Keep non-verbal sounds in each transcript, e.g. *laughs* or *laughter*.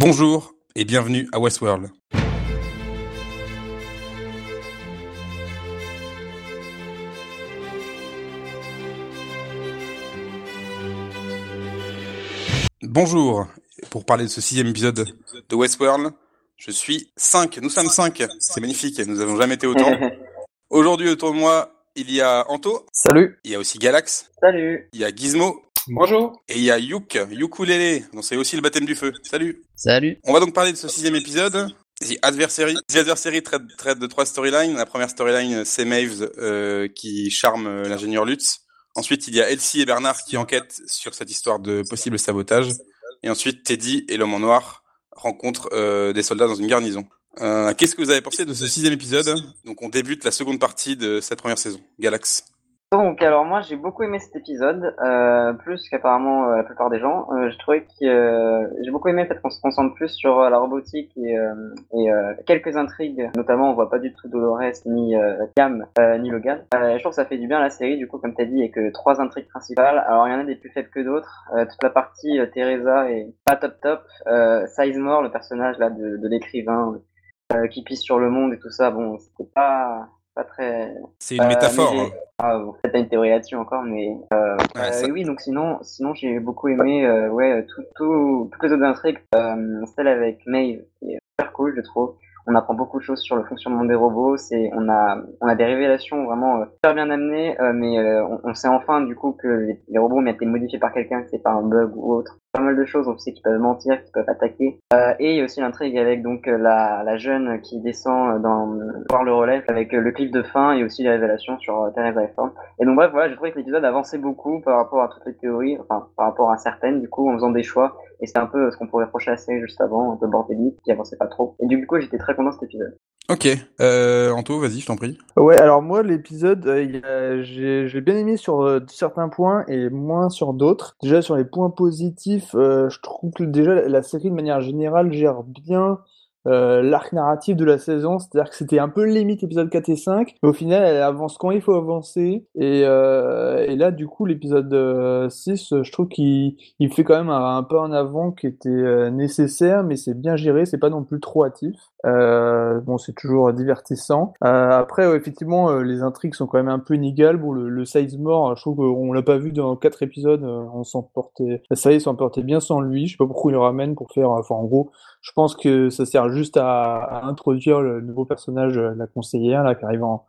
Bonjour et bienvenue à Westworld. Bonjour, pour parler de ce sixième épisode de Westworld, je suis 5, nous sommes 5, c'est magnifique, nous n'avons jamais été autant. *laughs* Aujourd'hui autour de moi, il y a Anto, Salut. il y a aussi Galax, Salut. il y a Gizmo, Bonjour. et il y a Yuk, Ukulele, dont c'est aussi le baptême du feu. Salut Salut. On va donc parler de ce sixième épisode. The Adversary. The Adversary traite, traite de trois storylines. La première storyline, c'est Maves euh, qui charme euh, l'ingénieur Lutz. Ensuite, il y a Elsie et Bernard qui enquêtent sur cette histoire de possible sabotage. Et ensuite, Teddy et l'homme en noir rencontrent euh, des soldats dans une garnison. Euh, Qu'est-ce que vous avez pensé de ce sixième épisode Donc, on débute la seconde partie de cette première saison. Galax. Donc, alors moi, j'ai beaucoup aimé cet épisode, euh, plus qu'apparemment euh, la plupart des gens. Je trouvais que j'ai beaucoup aimé le fait qu'on se concentre plus sur la robotique et, quelques intrigues. Notamment, on voit pas du tout Dolores ni Cam ni Logan. Je trouve que ça fait du bien à la série, du coup, comme t'as dit, et que trois intrigues principales. Alors, il y en a des plus faibles que d'autres. Toute la partie Teresa est pas top top. Euh, Sizemore, le personnage là de l'écrivain euh, qui pisse sur le monde et tout ça, bon, c'était pas pas très C'est une Euh, métaphore. mais hein. Ah, bon, peut-être une théorie là-dessus encore, mais euh, Ouais, euh, ça- oui. Donc sinon, sinon j'ai beaucoup aimé, euh, ouais, tout, tout, toutes les autres intrigues. Euh, celle avec Maeve, qui est super cool, je trouve. On apprend beaucoup de choses sur le fonctionnement des robots. C'est, on a, on a des révélations vraiment euh, super bien amenées, euh, mais euh, on, on sait enfin du coup que les, les robots ont été modifiés par quelqu'un, que c'est pas un bug ou autre. Pas mal de choses. On sait qu'ils peuvent mentir, qu'ils peuvent attaquer. Euh, et il y a aussi l'intrigue avec donc euh, la, la jeune qui descend dans voir le relais avec euh, le clip de fin et aussi les révélations sur euh, Teresa et Form. Et donc bref, voilà, j'ai trouvé que l'épisode avançait beaucoup par rapport à toutes les théories, enfin par rapport à certaines, du coup, en faisant des choix. Et c'est un peu ce qu'on pourrait reprocher à série juste avant, un peu bordélique, qui avançait pas trop. Et du coup, j'étais très content de cet épisode. Ok. Euh, Anto, vas-y, je t'en prie. Ouais, alors moi, l'épisode, euh, j'ai bien aimé sur euh, certains points et moins sur d'autres. Déjà, sur les points positifs, euh, je trouve que déjà la, série, de manière générale, gère bien euh, l'arc narratif de la saison. C'est-à-dire que c'était un peu limite épisode 4 et 5, mais au final, elle avance quand il faut avancer. Et, et là, du coup, l'épisode euh, 6, euh, je trouve qu'il il fait quand même un, un pas en avant qui était nécessaire, mais c'est bien géré, c'est pas non plus trop hâtif. Euh, bon, c'est toujours divertissant. Euh, après, effectivement, euh, les intrigues sont quand même un peu inégales. Bon, le, le Sizemore, je trouve qu'on l'a pas vu dans quatre épisodes. euh, on s'en portait, la série s'en portait bien sans lui. Je sais pas pourquoi il le ramène pour faire. Enfin, en gros, je pense que ça sert juste à, à introduire le nouveau personnage, euh, la conseillère, là, qui arrive en,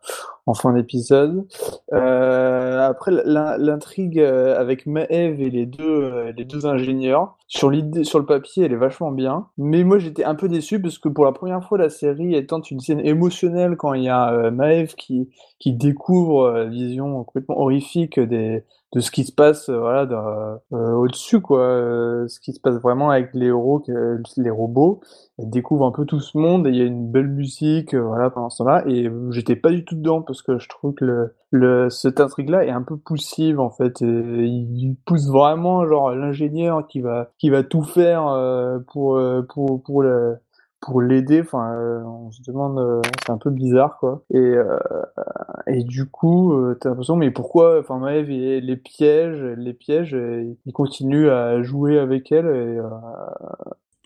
en fin d'épisode. Euh, après, l'in- l'intrigue euh, avec Maeve et les deux, euh, les deux ingénieurs, sur sur le papier, elle est vachement bien. Mais moi, j'étais un peu déçu parce que pour la première fois, la série tente une scène émotionnelle quand il y a Maeve qui, qui découvre vision complètement horrifique des, de ce qui se passe euh, voilà euh, au-dessus quoi euh, ce qui se passe vraiment avec les héros les robots. Elle découvre un peu tout ce monde et il y a une belle musique euh, voilà pendant ce temps-là. Et j'étais pas du tout dedans parce que je trouve que le, le cette intrigue là est un peu poussive en fait. Et il pousse vraiment genre l'ingénieur qui va qui va tout faire euh, pour euh, pour pour le pour l'aider, enfin, euh, on se demande, euh, c'est un peu bizarre, quoi. Et, euh, et du coup, euh, t'as l'impression, mais pourquoi, enfin, Maëv, il les piège, les piège, et il continue à jouer avec elle, et,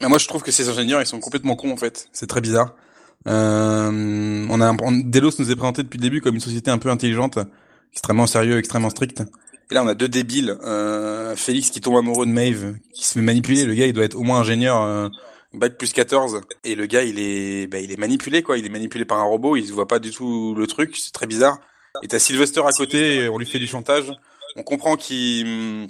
Mais moi, je trouve que ces ingénieurs, ils sont complètement cons, en fait. C'est très bizarre. On a, Delos nous est présenté depuis le début comme une société un peu intelligente, extrêmement sérieux, extrêmement stricte. Et là, on a deux débiles. Félix qui tombe amoureux de Maeve, qui se fait manipuler. Le gars, il doit être au moins ingénieur, bac plus 14. Et le gars, il est, bah, il est manipulé, quoi. Il est manipulé par un robot. Il voit pas du tout le truc. C'est très bizarre. Et t'as Sylvester à côté. On lui fait du chantage. On comprend qu'il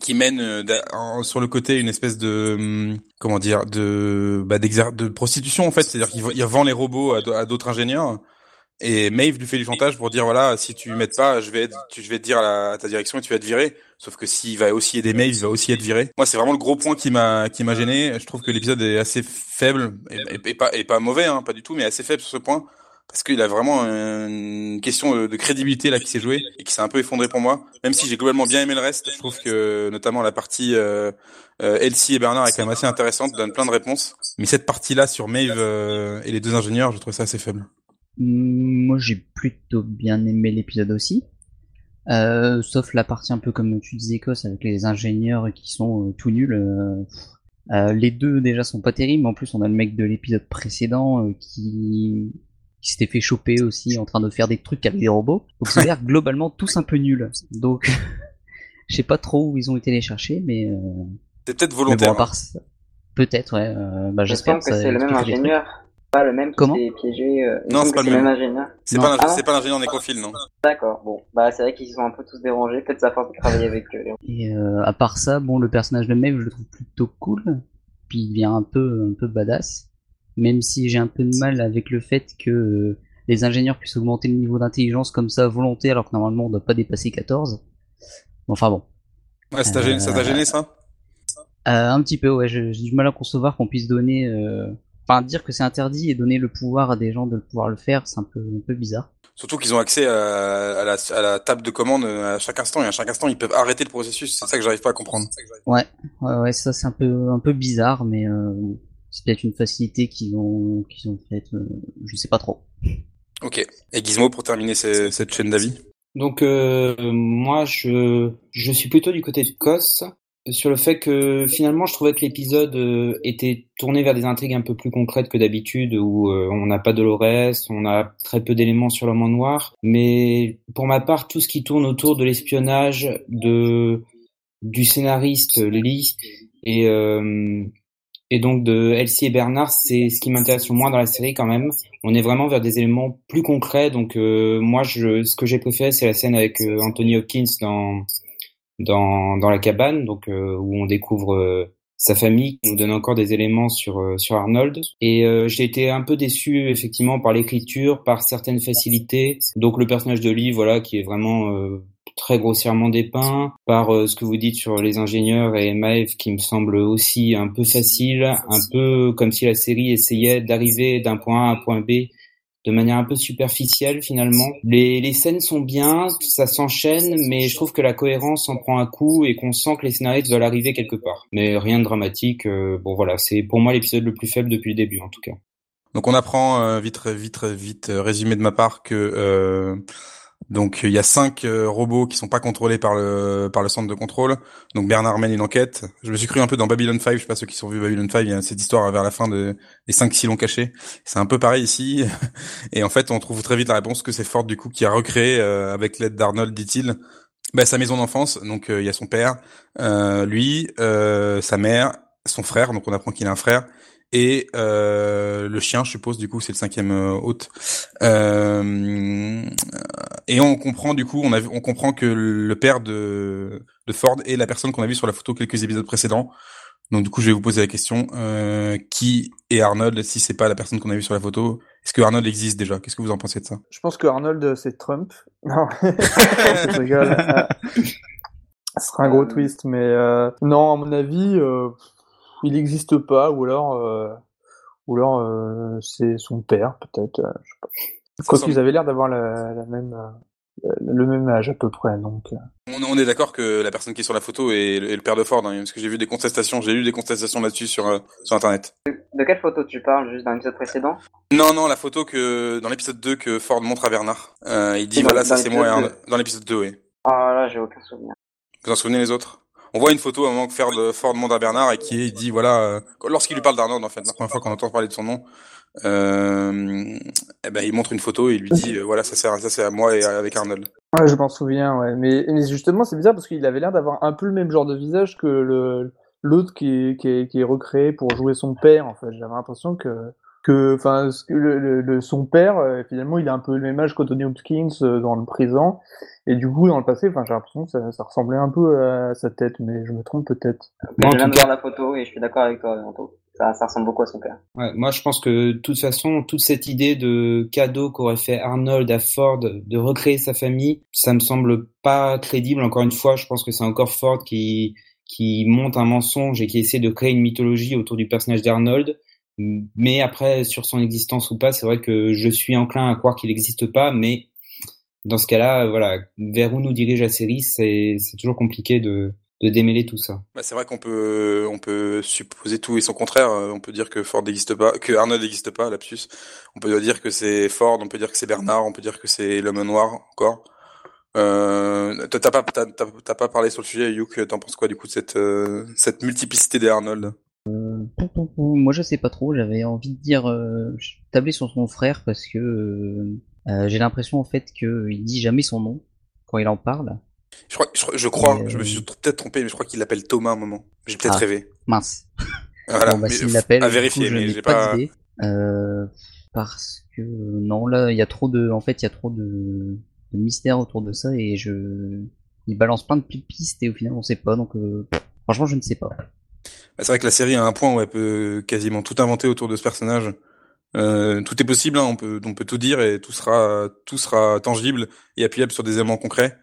qui mène euh, sur le côté une espèce de hum, comment dire de bah, de prostitution en fait c'est-à-dire qu'il vend les robots à, d'autres ingénieurs et Maeve lui fait du chantage pour dire voilà si tu m'aides pas je vais je vais te dire à, à ta direction et tu vas être viré sauf que s'il va aussi aider Maeve il va aussi être viré moi c'est vraiment le gros point qui m'a qui m'a gêné je trouve que l'épisode est assez faible et, pas mauvais hein, pas du tout mais assez faible sur ce point parce qu'il a vraiment une question de, crédibilité là qui s'est jouée et qui s'est un peu effondré pour moi. Même si j'ai globalement bien aimé le reste, je trouve que notamment la partie euh, euh, Elsie et Bernard est quand même assez intéressante, donne plein de réponses. Mais cette partie-là sur Maeve euh, et les deux ingénieurs, je trouve ça assez faible. Moi, j'ai plutôt bien aimé l'épisode aussi. Euh, sauf la partie un peu comme tu disais, Cos, avec les ingénieurs qui sont euh, tout nuls. euh, Euh, les deux déjà sont pas terribles. En plus, on a le mec de l'épisode précédent euh, qui, qui s'était fait choper aussi en train de faire des trucs avec des robots. Donc ça a l'air *laughs* globalement tous un peu nuls. Donc *laughs* je sais pas trop où ils ont été les chercher, mais, euh, C'est peut-être mais bon, volontaire. à part ça, peut-être ouais. euh, bah, j'espère que ça c'est le même ingénieur. Pas le même qui Comment s'est piégé. euh, Non, c'est que pas le même même. ingénieur. C'est pas, Ah. c'est pas l'ingénieur nécrophile, non. D'accord, bon. Bah, c'est vrai qu'ils sont un peu tous dérangés. Peut-être ça force de travailler avec eux. Et euh, à part ça, bon, le personnage de Maeve, je le trouve plutôt cool. Puis il devient un peu, un peu badass. Même si j'ai un peu de mal avec le fait que euh, les ingénieurs puissent augmenter le niveau d'intelligence comme ça à volonté, alors que normalement on doit pas dépasser 14. Enfin bon. Ouais, ça t'a gêné, ça t'a gêné, ça? Euh, un petit peu, ouais, j'ai j'ai du mal à concevoir qu'on puisse donner... Enfin, dire que c'est interdit et donner le pouvoir à des gens de pouvoir le faire, c'est un peu, un peu bizarre. Surtout qu'ils ont accès à, à la, à la table de commande euh, à chaque instant, et à chaque instant, ils peuvent arrêter le processus. C'est ça que j'arrive pas à comprendre. Ouais, ouais, ouais, ça c'est un peu, un peu bizarre, mais euh, c'est peut-être une facilité qu'ils ont, qu'ils ont faite, euh, je sais pas trop. Ok. Et Gizmo, pour terminer ce- cette chaîne d'avis? Donc euh, moi je je suis plutôt du côté de Kos sur le fait que finalement je trouvais que l'épisode euh, était tourné vers des intrigues un peu plus concrètes que d'habitude où euh, on n'a pas Dolores, on a très peu d'éléments sur l'homme en noir, mais pour ma part tout ce qui tourne autour de l'espionnage de du scénariste Lee et euh, et donc de Elsie et Bernard, c'est ce qui m'intéresse le moins dans la série quand même. On est vraiment vers des éléments plus concrets. Donc euh, moi, je, ce que j'ai préféré, c'est la scène avec euh, Anthony Hopkins dans dans dans la cabane, donc euh, où on découvre euh, sa famille, qui nous donne encore des éléments sur euh, sur Arnold. Et euh, j'ai été un peu déçu effectivement par l'écriture, par certaines facilités. Donc le personnage de Lee, voilà, qui est vraiment euh, très grossièrement dépeint, par euh, ce que vous dites sur les ingénieurs et Maeve qui me semble aussi un peu facile, un peu comme si la série essayait d'arriver d'un point A à un point B de manière un peu superficielle finalement. Les, les scènes sont bien, ça s'enchaîne, mais je trouve que la cohérence en prend un coup et qu'on sent que les scénaristes veulent arriver quelque part. Mais rien de dramatique. euh, bon voilà, c'est pour moi l'épisode le plus faible depuis le début en tout cas. Donc on apprend euh, vite, vite, vite euh, résumé de ma part que euh, donc il y a cinq euh, robots qui sont pas contrôlés par le par le centre de contrôle. Donc Bernard mène une enquête. Je me suis cru un peu dans Babylon 5. Je sais pas ceux qui sont vus Babylon 5. Il y a cette histoire vers la fin de des cinq silons cachés. C'est un peu pareil ici. *laughs* Et en fait, on trouve très vite la réponse que c'est Ford du coup qui a recréé euh, avec l'aide d'Arnold, dit-il, bah, sa maison d'enfance. Donc euh, il y a son père, lui, sa mère, son frère. Donc on apprend qu'il a un frère et le chien, je suppose, du coup, c'est le cinquième hôte. Et on comprend, du coup, on, a, on comprend que le père de, de Ford est la personne qu'on a vue sur la photo quelques épisodes précédents. Donc, du coup, je vais vous poser la question euh, qui est Arnold si c'est pas la personne qu'on a vue sur la photo? Est-ce que Arnold existe déjà? Qu'est-ce que vous en pensez de ça? Je pense que Arnold, c'est Trump. *laughs* Non, *laughs* je rigole. Euh, Ce sera un gros twist, mais euh, non, à mon avis, euh, il n'existe pas, ou alors, euh, ou alors euh, c'est son père, peut-être. euh, je sais pas. Quoi qu'ils avaient l'air d'avoir la, la même, euh, le même âge à peu près, donc. euh. on, on est d'accord que la personne qui est sur la photo est, le est le père de Ford, hein, parce que j'ai vu des contestations, j'ai lu des contestations là-dessus sur, euh, sur Internet. De quelle photo tu parles Juste dans l'épisode précédent? Non, non, la photo que dans l'épisode 2 que Ford montre à Bernard. Euh, il dit Dans- voilà, ça c'est moi Arnold. Dans l'épisode 2, oui. Ah là, j'ai aucun souvenir. Vous en souvenez les autres? On voit une photo à un moment que Ford, Ford montre à Bernard et qui dit voilà, euh, lorsqu'il lui parle d'Arnold en fait, la première fois qu'on entend parler de son nom, euh, eh ben il montre une photo et il lui dit euh, voilà ça c'est ça c'est à moi et avec Arnold. Ouais, je m'en souviens, ouais. Mais, mais justement, c'est bizarre parce qu'il avait l'air d'avoir un peu le même genre de visage que le l'autre qui est, qui, est, qui est recréé pour jouer son père. En fait, j'avais l'impression que que, enfin, ce que le, le- le- son père, euh, finalement, il a un peu le même âge qu'Anthony Hopkins dans le présent. Et du coup, dans le passé, enfin, j'ai l'impression que ça, ça ressemblait un peu à sa tête, mais je me trompe peut-être. Moi, en je viens de voir la photo et je suis d'accord avec toi, Anto. Ça, ressemble beaucoup à son père. Moi, je pense que de toute façon, toute cette idée de cadeau qu'aurait fait Arnold à Ford de recréer sa famille, ça me semble pas crédible. Encore une fois, je pense que c'est encore Ford qui qui monte un mensonge et qui essaie de créer une mythologie autour du personnage d'Arnold. Mais après, sur son existence ou pas, c'est vrai que je suis enclin à croire qu'il n'existe pas. Mais dans ce cas-là, voilà, vers où nous dirige la série, c'est toujours compliqué de de démêler tout ça. Bah, c'est vrai qu'on peut on peut supposer tout et son contraire. Euh, On peut dire que Ford n'existe pas, que Arnold n'existe pas, lapsus. On peut dire que c'est Ford, on peut dire que c'est Bernard, on peut dire que c'est l'homme noir encore. Euh, t'as pas t'as, t'as- t'as pas parlé sur le sujet, Hugh. T'en penses quoi du coup de cette euh, cette multiplicité des Arnold? Pou, moi je sais pas trop, j'avais envie de dire euh, je tablais sur son frère parce que euh, euh, j'ai l'impression en fait qu'il dit jamais son nom quand il en parle. Je crois, je, crois- je, crois, Et, je me euh, suis peut-être trompé, mais je crois qu'il l'appelle Thomas à un moment. J'ai peut-être Ah. rêvé. Mince. *laughs* Voilà, bon bah mais l'appelle, à vérifier, coup, mais j'ai pas, pas. Euh, parce que non là il y a trop de, en fait il y a trop de, de mystère autour de ça et je, il balance plein de pistes et au final on sait pas donc euh, franchement je ne sais pas. Bah, C'est vrai que la série a un point où elle peut quasiment tout inventer autour de ce personnage. Euh, tout est possible, hein, on peut, on peut tout dire et tout sera, tout sera tangible et appuyable sur des éléments concrets.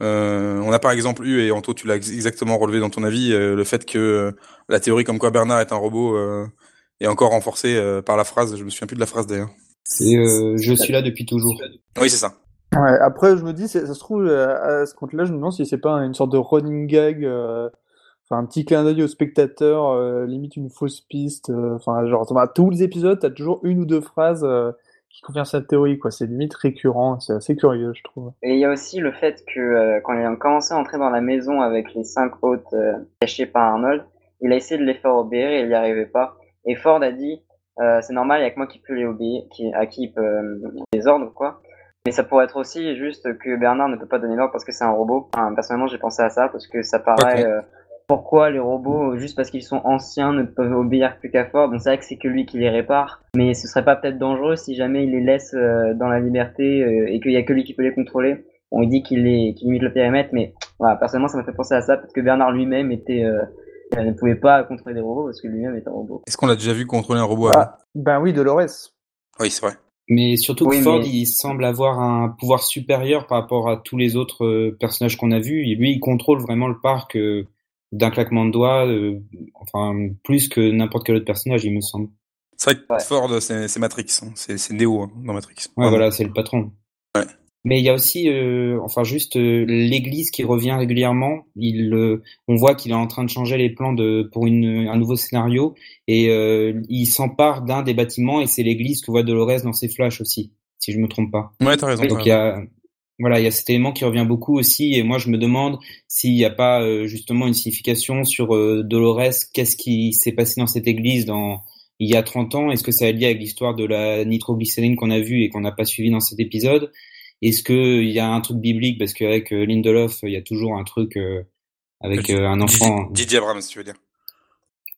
Euh, on a par exemple eu, et Anto, tu l'as ex- exactement relevé dans ton avis, euh, le fait que euh, la théorie comme quoi Bernard est un robot euh, est encore renforcée euh, par la phrase. Je me souviens plus de la phrase d'ailleurs. C'est euh, je suis là depuis toujours. Oui, c'est ça. Ouais, après, je me dis, c'est- ça se trouve, à ce compte-là, je me demande si c'est pas une sorte de running gag, euh, enfin, un petit clin d'œil au spectateur, euh, limite une fausse piste, euh, enfin, genre, dans tous les épisodes, t'as toujours une ou deux phrases euh, qui confirment cette théorie, quoi. C'est limite récurrent, c'est assez curieux, je trouve. Et il y a aussi le fait que euh, quand il a commencé à entrer dans la maison avec les cinq hôtes euh, cachés par Arnold, il a essayé de les faire obéir et il n'y arrivait pas. Et Ford a dit, euh, c'est normal, il y a que moi qui peux les obéir, qui, à qui il peut euh, les ordres, quoi. Mais ça pourrait être aussi juste que Bernard ne peut pas donner l'ordre parce que c'est un robot. Enfin, personnellement, j'ai pensé à ça parce que ça paraît. Euh, pourquoi les robots, juste parce qu'ils sont anciens, ne peuvent obéir plus qu'à Ford Bon, c'est vrai que c'est que lui qui les répare, mais ce serait pas peut-être dangereux si jamais il les laisse euh, dans la liberté euh, et qu'il y a que lui qui peut les contrôler. On dit qu'il les, qu'il limite le périmètre, mais voilà, personnellement, ça m'a fait penser à ça parce que Bernard lui-même était, euh, euh, ne pouvait pas contrôler des robots parce que lui-même est un robot. Est-ce qu'on l'a déjà vu contrôler un robot Ah. Ben oui, Dolores. Oui, c'est vrai. Mais surtout que Ford, mais- il semble avoir un pouvoir supérieur par rapport à tous les autres euh, personnages qu'on a vus. Et lui, il contrôle vraiment le parc euh, d'un claquement de doigts, euh, enfin plus que n'importe quel autre personnage, il me semble. C'est vrai que Ouais. Ford, c'est c'est Matrix, hein. c'est c'est Neo hein, dans Matrix. Ouais, voilà, c'est le patron. Ouais. Mais il y a aussi, euh, enfin juste euh, l'Église qui revient régulièrement. Il, euh, on voit qu'il est en train de changer les plans de pour une, un nouveau scénario et euh, il s'empare d'un des bâtiments et c'est l'Église que voit Dolores dans ses flashs aussi, si je me trompe pas. Ouais, t'as raison. t'as Donc il y raison. a voilà, il y a cet élément qui revient beaucoup aussi et moi je me demande s'il n'y a pas euh, justement une signification sur euh, Dolores, qu'est-ce qui s'est passé dans cette église dans il y a 30 ans, est-ce que ça est lié avec l'histoire de la nitroglycérine qu'on a vue et qu'on n'a pas suivi dans cet épisode? Est-ce que il y a un truc biblique? Parce qu'avec euh, Lindelof, il y a toujours un truc euh, avec un enfant Didier Abrams, tu veux dire.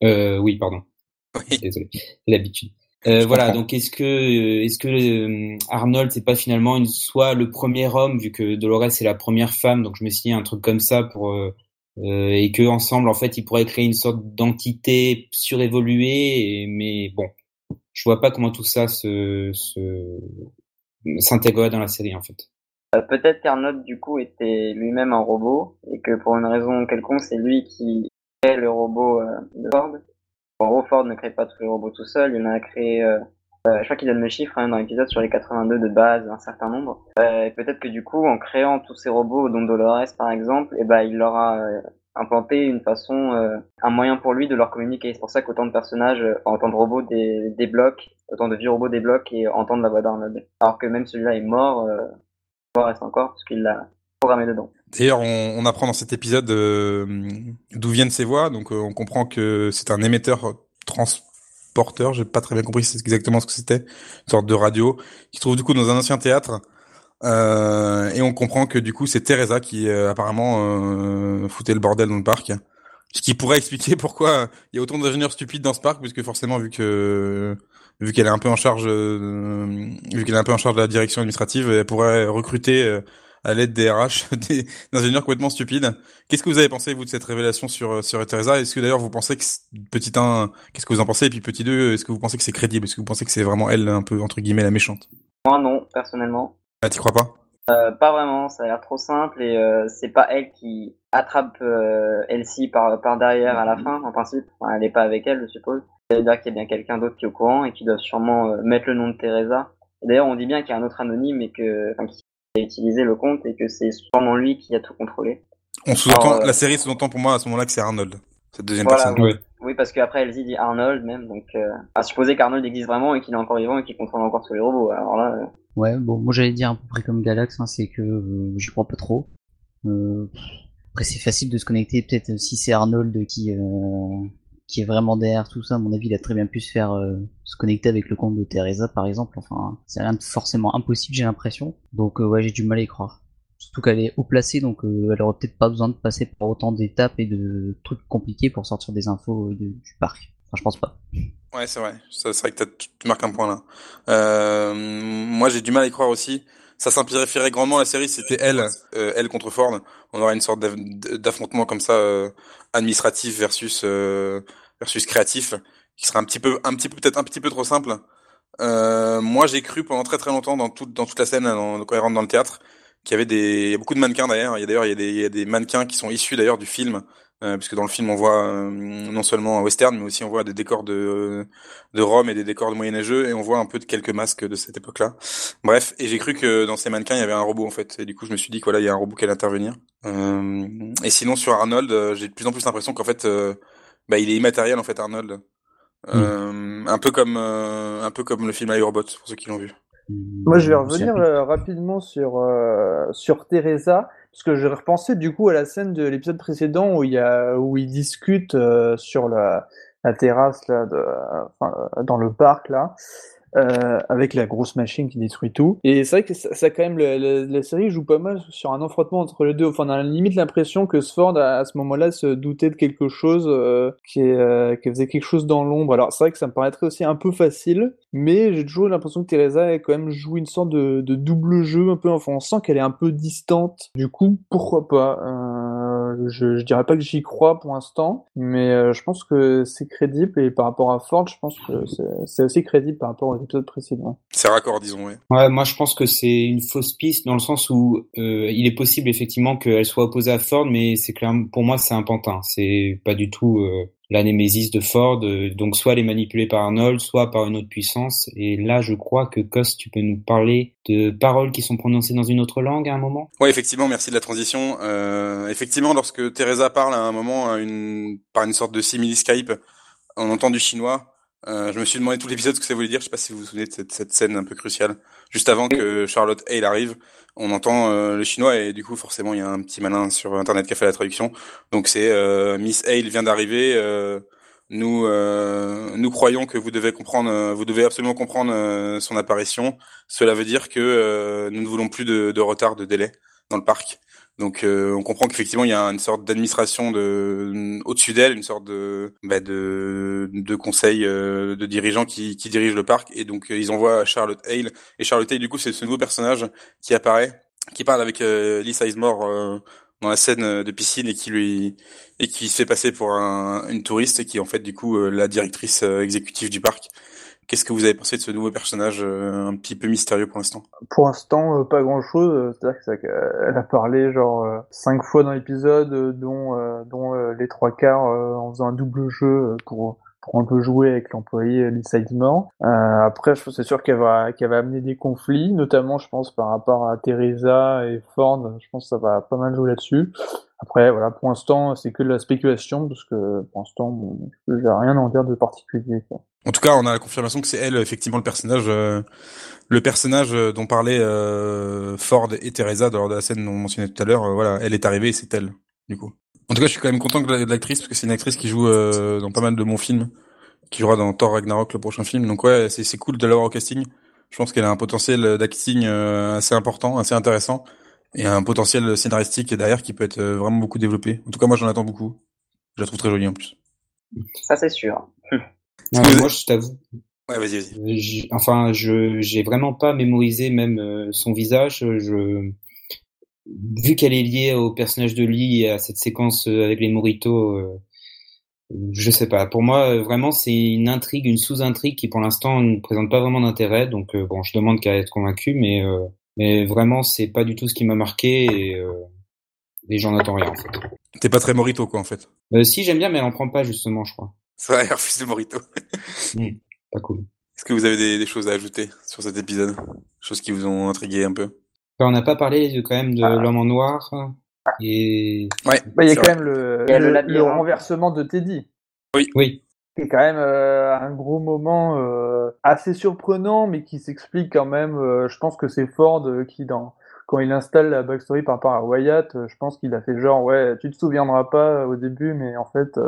euh, oui, pardon. Oui. Désolé, l'habitude. Euh, voilà, comprends. donc est-ce que euh, est-ce que euh, Arnold c'est pas finalement une soit le premier homme vu que Dolores c'est la première femme, donc je me suis dit un truc comme ça pour euh, euh, et que ensemble en fait ils pourraient créer une sorte d'entité surévoluée, et, mais bon, je vois pas comment tout ça se, se s'intégrerait dans la série en fait. Euh, Peut-être qu'Arnold, du coup, était lui-même un robot, et que pour une raison quelconque, c'est lui qui crée le robot euh, de Ford. En gros, Ford ne crée pas tous les robots tout seul, il en a créé, euh, euh, je crois qu'il donne le chiffre hein, dans l'épisode sur les 82 de base, un certain nombre. Euh, et peut-être que du coup, en créant tous ces robots, dont Dolores par exemple, eh ben, il leur a euh, implanté une façon, euh, un moyen pour lui de leur communiquer. C'est pour ça qu'autant de personnages, euh, autant de robots des, débloquent, autant de vieux robots débloquent et entendent la voix d'Arnold. Alors que même celui-là est mort, mort reste encore parce qu'il l'a programmé dedans. D'ailleurs, on, on apprend dans cet épisode euh, d'où viennent ces voix, donc euh, on comprend que c'est un émetteur transporteur. J'ai pas très bien compris exactement ce que c'était, une sorte de radio qui se trouve du coup dans un ancien théâtre. Euh, et on comprend que du coup c'est Teresa qui euh, apparemment euh, foutait le bordel dans le parc, ce qui pourrait expliquer pourquoi il y a autant d'ingénieurs stupides dans ce parc, puisque forcément vu que vu qu'elle est un peu en charge, euh, vu qu'elle est un peu en charge de la direction administrative, elle pourrait recruter à l'aide des RH *laughs* des ingénieurs complètement stupides. Qu'est-ce que vous avez pensé vous de cette révélation sur sur Teresa? Est-ce que d'ailleurs vous pensez que petit 1, qu'est-ce que vous en pensez? Et puis petit 2, est-ce que vous pensez que c'est crédible? Est-ce que vous pensez que c'est vraiment elle un peu entre guillemets la méchante? Moi non, personnellement. Ah, t'y crois pas? Euh, pas vraiment, ça a l'air trop simple et euh, c'est pas elle qui attrape euh, Elsie par, par derrière à la fin, en principe. Enfin, elle est pas avec elle, je suppose. C'est-à-dire qu'il y a bien quelqu'un d'autre qui est au courant et qui doit sûrement euh, mettre le nom de Teresa. D'ailleurs, on dit bien qu'il y a un autre anonyme et que, enfin, qui a utilisé le compte et que c'est sûrement lui qui a tout contrôlé. On sous-entend Alors, euh, la série sous-entend pour moi à ce moment-là que c'est Arnold, cette deuxième Voilà, personne. oui. Ouais. Oui, parce qu'après Elsie dit Arnold même, donc euh, à supposer qu'Arnold existe vraiment et qu'il est encore vivant et qu'il contrôle encore tous les robots. Alors là, euh, Ouais, bon, moi j'allais dire à peu près comme Galax, hein, c'est que euh, j'y crois pas trop. Euh, après c'est facile de se connecter, peut-être si c'est Arnold qui euh, qui est vraiment derrière tout ça. À mon avis, il a très bien pu se faire euh, se connecter avec le compte de Teresa, par exemple. Enfin, c'est forcément impossible, j'ai l'impression. Donc ouais, j'ai du mal à y croire. Surtout qu'elle est haut placée, donc elle aurait peut-être pas besoin de passer par autant d'étapes et de trucs compliqués pour sortir des infos du parc. Enfin, je pense pas. Ouais, c'est vrai. C'est vrai que tu marques un point là. Euh, moi, j'ai du mal à y croire aussi. Ça simplifierait grandement la série. C'était elle, euh, elle contre Ford. On aurait une sorte d'affrontement comme ça, euh, administratif versus euh, versus créatif, qui serait un petit peu, un petit peu peut-être un petit peu trop simple. Euh, moi, j'ai cru pendant très très longtemps dans toute dans toute la scène dans, quand elle rentre dans le théâtre qu'il y avait des il y a beaucoup de mannequins d'ailleurs. Il y a d'ailleurs il y a des il y a des mannequins qui sont issus d'ailleurs du film euh, puisque dans le film on voit euh, non seulement un western, mais aussi on voit des décors de, de Rome et des décors de moyenâgeux, et on voit un peu de quelques masques de cette époque-là. Bref, et j'ai cru que dans ces mannequins il y avait un robot en fait, et du coup je me suis dit que voilà il y a un robot qui allait intervenir. Euh, et sinon sur Arnold, j'ai de plus en plus l'impression qu'en fait bah, il est immatériel en fait Arnold, mm. un peu comme un peu comme le film iRobot pour ceux qui l'ont vu. Moi, je vais revenir rapidement sur sur Teresa. Parce que j'ai repensé du coup à la scène de l'épisode précédent où il y a où ils discutent euh, sur la, terrasse là de, enfin, dans le parc là euh, avec la grosse machine qui détruit tout. Et c'est vrai que ça, quand même, la, série joue pas mal sur un affrontement entre les deux. Enfin, on a limite l'impression que Sword à, ce moment-là se doutait de quelque chose euh, qui, euh, qui faisait quelque chose dans l'ombre. Alors c'est vrai que ça me paraîtrait aussi un peu facile, mais j'ai toujours l'impression que Teresa quand même joué une sorte de, de double jeu un peu. Enfin, on sent qu'elle est un peu distante. Du coup, pourquoi pas euh, je, je dirais pas que j'y crois pour l'instant, mais euh, je pense que c'est crédible et par rapport à Ford, je pense que c'est assez crédible par rapport aux épisodes précédents. C'est raccord, disons. Ouais, moi je pense que c'est une fausse piste dans le sens où euh, il est possible effectivement qu'elle soit opposée à Ford, mais c'est clair, pour moi c'est un pantin. C'est pas du tout euh, la némésis de Ford. Euh, donc soit elle est manipulée par Arnold, soit par une autre puissance. Et là, je crois que Cos, tu peux nous parler de paroles qui sont prononcées dans une autre langue à un moment? Ouais, effectivement, merci de la transition. Euh, effectivement, lorsque Teresa parle à un moment une, par une sorte de simili Skype, on entend du chinois. Euh, je me suis demandé tout l'épisode ce que ça voulait dire. Je sais pas si vous vous souvenez de cette, scène un peu cruciale. Juste avant que Charlotte Hale arrive, on entend euh, le chinois et du coup forcément il y a un petit malin sur internet qui a fait la traduction. Donc c'est euh, Miss Hale vient d'arriver. Euh, nous nous croyons que vous devez comprendre, vous devez absolument comprendre son apparition. Cela veut dire que nous ne voulons plus de, de retard, de délai dans le parc. Donc euh, on comprend qu'effectivement il y a une sorte d'administration de au-dessus d'elle, une sorte de bah, de, de conseil euh, de dirigeants qui, qui dirigent le parc et donc euh, ils envoient Charlotte Hale et Charlotte Hale du coup c'est ce nouveau personnage qui apparaît, qui parle avec Lee Sizemore dans la scène de piscine et qui lui et qui se fait passer pour un, une touriste et qui en fait du coup la directrice exécutive du parc. Qu'est-ce que vous avez pensé de ce nouveau personnage euh, un petit peu mystérieux pour l'instant? Pour l'instant, euh, pas grand-chose. C'est-à-dire qu'elle a parlé genre euh, cinq fois dans l'épisode, dont dont les trois quarts en faisant un double jeu pour pour un peu jouer avec l'employé Lisa Dimore. Euh, après, c'est sûr qu'elle va, qu'elle va amener des conflits, notamment, je pense, par rapport à Teresa et Ford. Je pense que ça va pas mal jouer là-dessus. Après, voilà, pour l'instant, c'est que de la spéculation, parce que pour l'instant, bon, j'ai rien à en dire de particulier. En tout cas, on a la confirmation que c'est elle, effectivement, le personnage, euh, le personnage dont parlaient euh, Ford et Teresa lors de la scène dont on mentionnait tout à l'heure. Euh, voilà, elle est arrivée, c'est elle, du coup. En tout cas, je suis quand même content de l'actrice parce que c'est une actrice qui joue euh, dans pas mal de bons films, qui jouera dans Thor Ragnarok, le prochain film. Donc ouais, c'est cool de l'avoir au casting. Je pense qu'elle a un potentiel d'acting euh, assez important, assez intéressant, et un potentiel scénaristique derrière qui peut être euh, vraiment beaucoup développé. En tout cas, moi, j'en attends beaucoup. Je la trouve très jolie en plus. Ça, c'est sûr. *laughs* moi, je t'avoue. Ouais, vas-y, vas-y. Enfin, je j'ai vraiment pas mémorisé même son visage. Je vu qu'elle est liée au personnage de Lee et à cette séquence euh, avec les Moritos, euh, je sais pas. Pour moi, euh, vraiment, c'est une intrigue, une sous-intrigue qui, pour l'instant, ne présente pas vraiment d'intérêt. Donc, bon, je demande qu'à être convaincu, mais mais vraiment, c'est pas du tout ce qui m'a marqué et, et j'en attends rien en fait. T'es pas très Morito, quoi, en fait. si, j'aime bien, mais elle en prend pas justement, je crois. C'est vrai, elle refuse de Morito. *laughs* Hmm, pas cool. Est-ce que vous avez des, des, choses à ajouter sur cet épisode? Choses qui vous ont intrigué un peu? On n'a pas parlé de, quand même de ah. l'homme en noir et. Ouais. Bah, il y a quand même le, le, renversement de Teddy. Oui. Oui. C'est quand même euh, un gros moment euh, assez surprenant, mais qui s'explique quand même. Euh, je pense que c'est Ford qui, dans quand il installe la backstory par rapport à Wyatt, je pense qu'il a fait genre ouais, tu te souviendras pas au début, mais en fait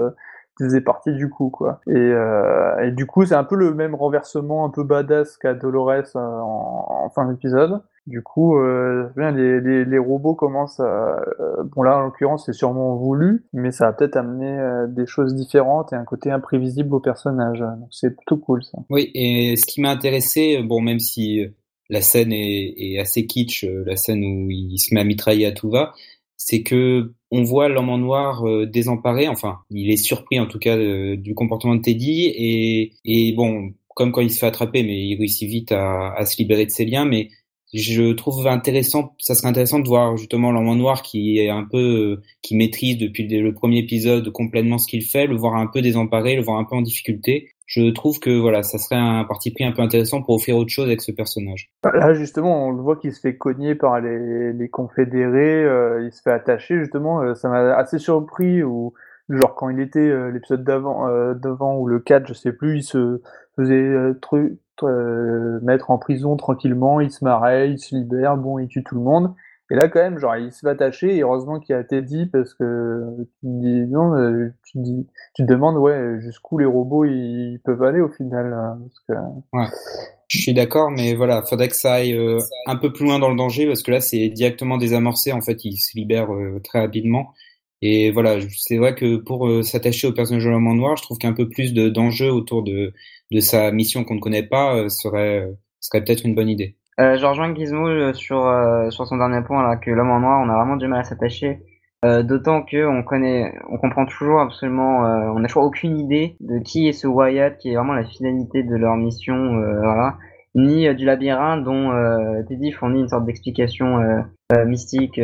faisait partie du coup quoi. Et, euh, et du coup c'est un peu le même renversement un peu badass qu'à Dolores en, fin d'épisode. Du coup, euh, les, les, les, robots commencent à... Euh, bon là, en l'occurrence, c'est sûrement voulu, mais ça va peut-être amener euh, des choses différentes et un côté imprévisible au personnage. C'est plutôt cool ça. Oui, et ce qui m'a intéressé, bon, même si la scène est, est, assez kitsch, la scène où il se met à mitrailler à tout va, c'est que on voit l'homme en noir désemparé, enfin, il est surpris en tout cas du comportement de Teddy, et, et bon, comme quand il se fait attraper, mais il réussit vite à, à se libérer de ses liens, mais je trouve intéressant, ça serait intéressant de voir justement l'homme noir qui est un peu, qui maîtrise depuis le premier épisode complètement ce qu'il fait, le voir un peu désemparé, le voir un peu en difficulté. Je trouve que voilà, ça serait un parti pris un peu intéressant pour offrir autre chose avec ce personnage. Là justement, on le voit qu'il se fait cogner par les, confédérés, euh, il se fait attacher justement. Euh, ça m'a assez surpris ou genre quand il était euh, l'épisode d'avant, devant ou le 4, je sais plus, il se faisait truc euh, mettre en prison tranquillement, il se marrait, il se libère, bon, il tue tout le monde. Et là, quand même, genre, il se fait attacher, et heureusement qu'il a été dit, parce que tu te dis, non, euh, tu dis, tu demandes, ouais, jusqu'où les robots, ils peuvent aller au final. Hein. Je suis d'accord, mais voilà, faudrait que ça aille euh, un peu plus loin dans le danger, parce que là, c'est directement désamorcé, en fait, il se libère très rapidement. Et voilà, c'est vrai que pour s'attacher au personnage de l'homme en noir, je trouve qu'un peu plus d'enjeux autour de, sa mission qu'on ne connaît pas euh, serait, serait peut-être une bonne idée. Euh, je rejoins Gizmo euh, sur, euh, sur son dernier point, là, que l'homme en noir, on a vraiment du mal à s'attacher. Euh, D'autant que on connaît, on comprend toujours absolument, on n'a toujours aucune idée de qui est ce Wyatt, qui est vraiment la finalité de leur mission, voilà, ni du labyrinthe dont Teddy fournit une sorte d'explication mystique,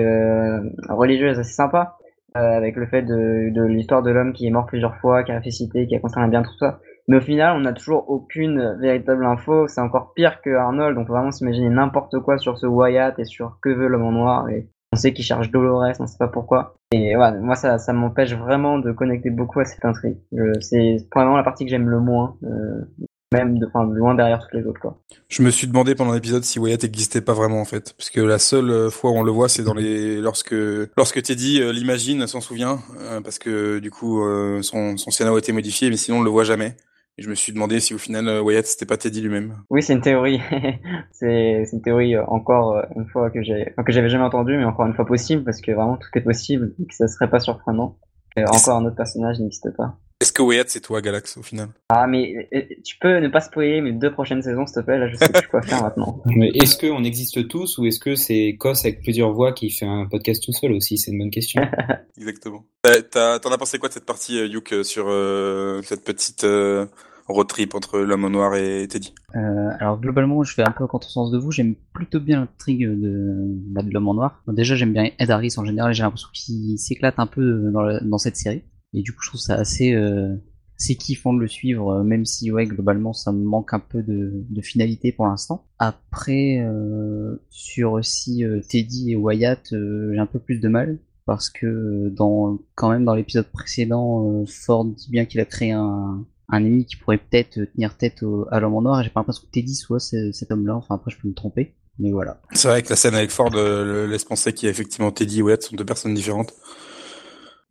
religieuse assez sympa, avec le fait de, l'histoire de l'homme qui est mort plusieurs fois, qui a ressuscité, qui a construit un bien, tout ça. Mais au final, on n'a toujours aucune véritable info. C'est encore pire que Arnold. On peut vraiment s'imaginer n'importe quoi sur ce Wyatt et sur que veut l'homme en noir. Et on sait qu'il cherche Dolores, on sait pas pourquoi. Et voilà, moi, ça, ça m'empêche vraiment de connecter beaucoup à cette intrigue. C'est probablement la partie que j'aime le moins. Euh, même de, enfin, loin derrière toutes les autres quoi. Je me suis demandé pendant l'épisode si Wyatt existait pas vraiment en fait, parce que la seule euh, fois où on le voit c'est dans les lorsque lorsque Teddy euh, l'imagine, s'en souvient, euh, parce que du coup son son scénario a été modifié, mais sinon on le voit jamais. Et je me suis demandé si au final euh, Wyatt c'était pas Teddy lui-même. Oui, c'est une théorie. *laughs* c'est une théorie euh, encore euh, une fois que j'ai enfin, que j'avais jamais entendu, mais encore une fois possible parce que vraiment tout est possible et que ça serait pas surprenant. Et encore un autre personnage n'existe pas. Est-ce que Wyatt c'est toi Galax au final? Ah mais tu peux ne pas spoiler mes deux prochaines saisons s'il te plaît, là je sais plus quoi faire maintenant. *laughs* Mais est-ce qu'on existe tous ou est-ce que c'est Kos avec plusieurs voix qui fait un podcast tout seul aussi? C'est une bonne question. *laughs* Exactement. T'en as pensé quoi de cette partie Yuk sur euh, cette petite euh, road trip entre l'homme noir et Teddy? Euh, Alors globalement je fais un peu contre sens de vous, j'aime plutôt bien l'intrigue de, bah, de l'homme en noir. déjà j'aime bien Ed Harris en général, j'ai l'impression qu'il s'éclate un peu dans, dans cette série. Et du coup, je trouve ça assez, euh, assez kiffant de le suivre, euh, même si, ouais, globalement, ça me manque un peu de, de finalité pour l'instant. Après, euh, sur aussi euh, Teddy et Wyatt, euh, j'ai un peu plus de mal. Parce que dans, quand même, dans l'épisode précédent, Ford dit bien qu'il a créé un, un ennemi qui pourrait peut-être tenir tête au, à l'homme en noir. J'ai pas l'impression que Teddy soit cet homme-là. Enfin, après, je peux me tromper. Mais voilà. C'est vrai que la scène avec Ford laisse penser qu'il y a effectivement Teddy et Wyatt sont deux personnes différentes.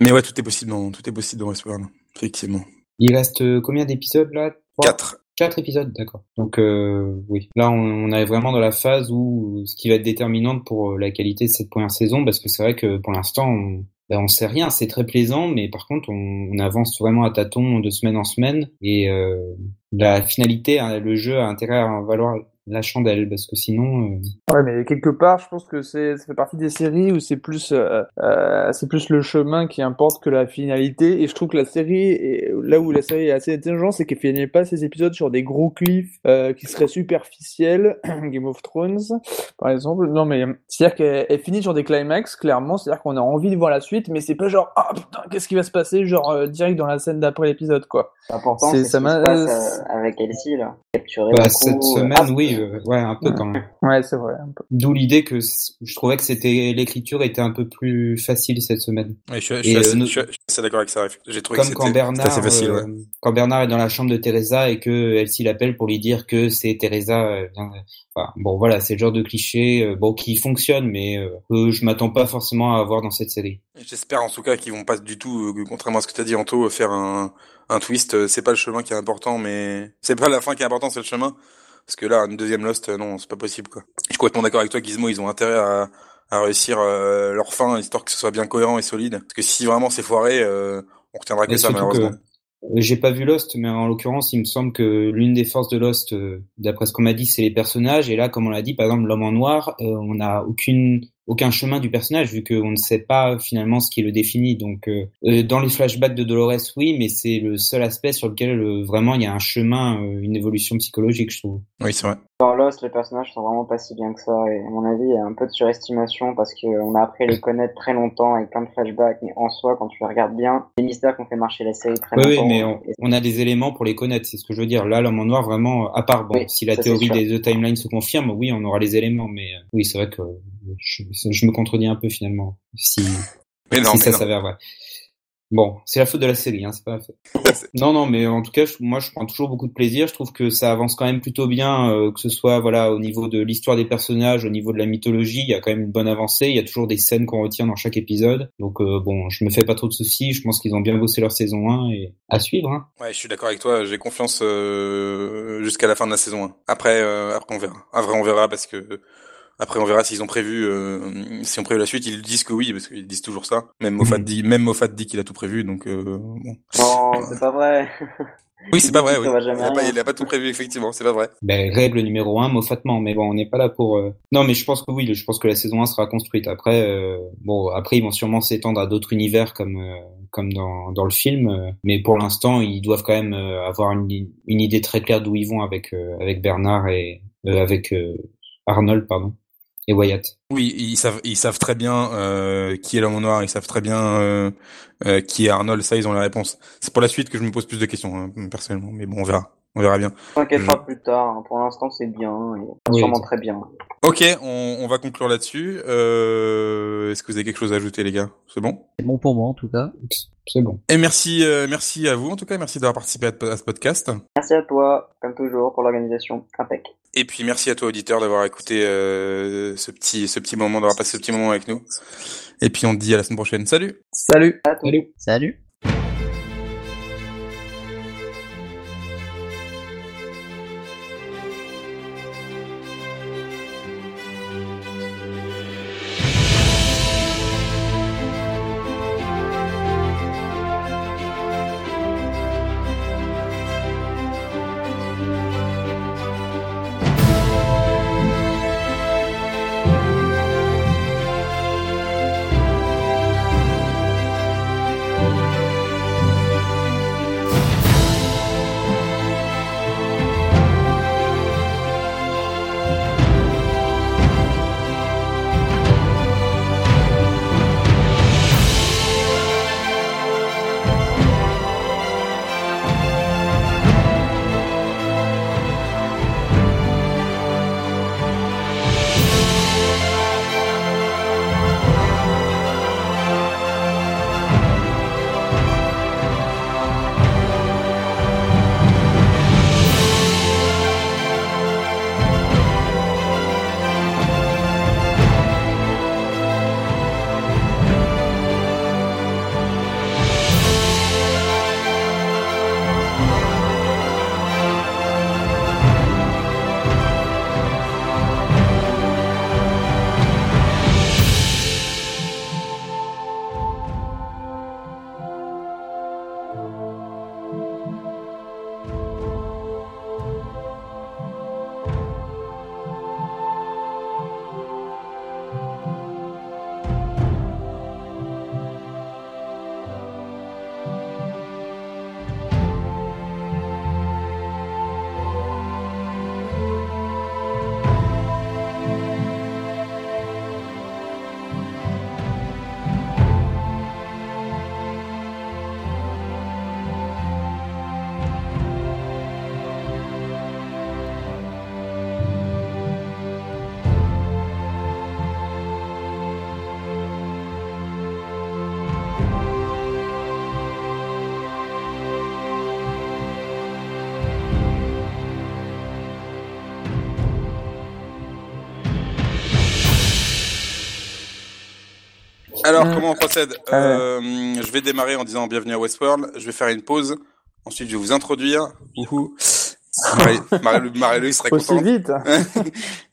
Mais ouais, tout est possible dans, tout est possible dans Westworld, effectivement. Il reste euh, combien d'épisodes là? Quatre. Quatre épisodes, d'accord. Donc euh, oui, là on, on est vraiment dans la phase où ce qui va être déterminante pour euh, la qualité de cette première saison, parce que c'est vrai que pour l'instant on, ben, on sait rien, c'est très plaisant, mais par contre on, on, avance vraiment à tâtons de semaine en semaine et euh, la finalité, hein, le jeu a intérêt à valoir la chandelle parce que sinon. Euh... Ouais, mais quelque part, je pense que c'est ça fait partie des séries où c'est plus euh, euh, c'est plus le chemin qui importe que la finalité. Et je trouve que la série et là où la série est assez intelligente, c'est qu'elle finit pas ses épisodes sur des gros cliffs euh, qui seraient superficiels, *clears throat* Game of Thrones par exemple. Non, mais c'est-à-dire qu'elle finit sur des climax clairement, c'est-à-dire qu'on a envie de voir la suite, mais c'est pas genre ah putain qu'est-ce qui va se passer genre euh, direct dans la scène d'après l'épisode quoi. C'est important. C'est ça se passe, avec Elsie là. Structuré. Bah, cette semaine, Ah, oui, euh, ouais, un peu Ouais. quand même. Ouais, c'est vrai. un peu. D'où l'idée que je trouvais que c'était l'écriture était un peu plus facile cette semaine. Ouais, je suis, je Et, suis assez, euh, je suis- je suis assez d'accord avec ça. J'ai trouvé Comme que quand Bernard, assez facile. ouais. euh, quand Bernard est dans la chambre de Teresa et que Elsie l'appelle pour lui dire que c'est Teresa. euh, enfin, bon, voilà, c'est le genre de cliché, euh, bon, qui fonctionne, mais euh, que je m'attends pas forcément à avoir dans cette série. J'espère en tout cas qu'ils vont pas du tout, euh, contrairement à ce que tu as dit Anto, faire un, un twist. euh, C'est pas le chemin qui est important, mais c'est pas la fin qui est importante, c'est le chemin. Parce que là, une deuxième Lost, euh, non, c'est pas possible quoi. Je suis complètement d'accord avec toi, Gizmo. Ils ont intérêt à, à réussir euh, leur fin, histoire que ce soit bien cohérent et solide. Parce que si vraiment c'est foiré, euh, on retiendra que ça malheureusement. j'ai pas vu Lost, mais en l'occurrence, il me semble que l'une des forces de Lost, euh, d'après ce qu'on m'a dit, c'est les personnages. Et là, comme on l'a dit, par exemple, l'homme en noir, on n'a aucune aucun chemin du personnage vu qu'on ne sait pas finalement ce qui le définit. Donc, euh, euh, dans les flashbacks de Dolores, oui, mais c'est le seul aspect sur lequel euh, vraiment il y a un chemin, euh, une évolution psychologique, je trouve. Oui, c'est vrai. Dans Lost, les personnages sont vraiment pas si bien que ça, et à mon avis, il y a un peu de surestimation parce qu'on a appris à les connaître très longtemps avec plein de flashbacks, mais en soi, quand tu les regardes bien, les mystères qu'on fait marcher la série très Oui, oui, longtemps. mais on, et- on a des éléments pour les connaître, c'est ce que je veux dire. Là, l'homme en noir, vraiment, à part, bon, Oui, si la théorie des deux timelines se confirme, oui, on aura les éléments, mais oui, c'est vrai que je, je me contredis un peu finalement, si, Mais non, si mais ça s'avère vrai. Bon, c'est la faute de la série, hein, c'est pas la faute. *laughs* Ouais, c'est- Non, non, mais en tout cas, je- moi, je prends toujours beaucoup de plaisir. Je trouve que ça avance quand même plutôt bien, euh, que ce soit voilà au niveau de l'histoire des personnages, au niveau de la mythologie, il y a quand même une bonne avancée. Il y a toujours des scènes qu'on retient dans chaque épisode. Donc euh, bon, je me fais pas trop de soucis. Je pense qu'ils ont bien bossé leur saison 1 et à suivre. Hein. Ouais, je suis d'accord avec toi. J'ai confiance euh, jusqu'à la fin de la saison 1. Après, après on verra. Après, on verra parce que après on verra s'ils ont prévu, euh, si on prévu la suite. Ils disent que oui parce qu'ils disent toujours ça. Même Moffat Mhm. dit, même Moffat dit qu'il a tout prévu. Donc euh, bon. Non, c'est pas vrai. Oui, c'est pas vrai. Oui. Il jamais a, pas, rien. il a pas tout prévu effectivement. C'est pas vrai. Ben, règle numéro 1, moffatement. Mais bon, on n'est pas là pour. euh, Non, mais je pense que oui. Je pense que la saison 1 sera construite. Après, euh, bon, après ils vont sûrement s'étendre à d'autres univers comme euh, comme dans dans le film. euh, Mais pour l'instant, ils doivent quand même euh, avoir une, une idée très claire d'où ils vont avec euh, avec Bernard et euh, avec euh, Arnold, pardon, Oui, ils savent, ils savent très bien euh, qui est l'homme noir. Ils savent très bien euh, euh, qui est Arnold. Ça, ils ont la réponse. C'est pour la suite que je me pose plus de questions hein, personnellement. Mais bon, on verra. On verra bien. T'inquiète pas plus tard. hein. Pour l'instant, c'est bien. Et Oui. sûrement très bien. Ok, on, on va conclure là-dessus. Euh, Est-ce que vous avez quelque chose à ajouter, les gars? C'est bon? C'est bon pour moi en tout cas. C'est bon. Et merci, euh, merci à vous en tout cas, merci d'avoir participé à, à ce podcast. Merci à toi, comme toujours, pour l'organisation. Impec. Et puis merci à toi auditeur d'avoir écouté euh, ce petit, ce petit moment, d'avoir passé ce petit moment avec nous. Et puis on te dit à la semaine prochaine. Salut. Salut À toi. Salut. Salut Alors, Mm. comment on procède ouais. euh, Je vais démarrer en disant bienvenue à Westworld. Je vais faire une pause. Ensuite, je vais vous introduire. Ouhou. Marie- Marie- Marie-Louise serait Aussi vite. *laughs*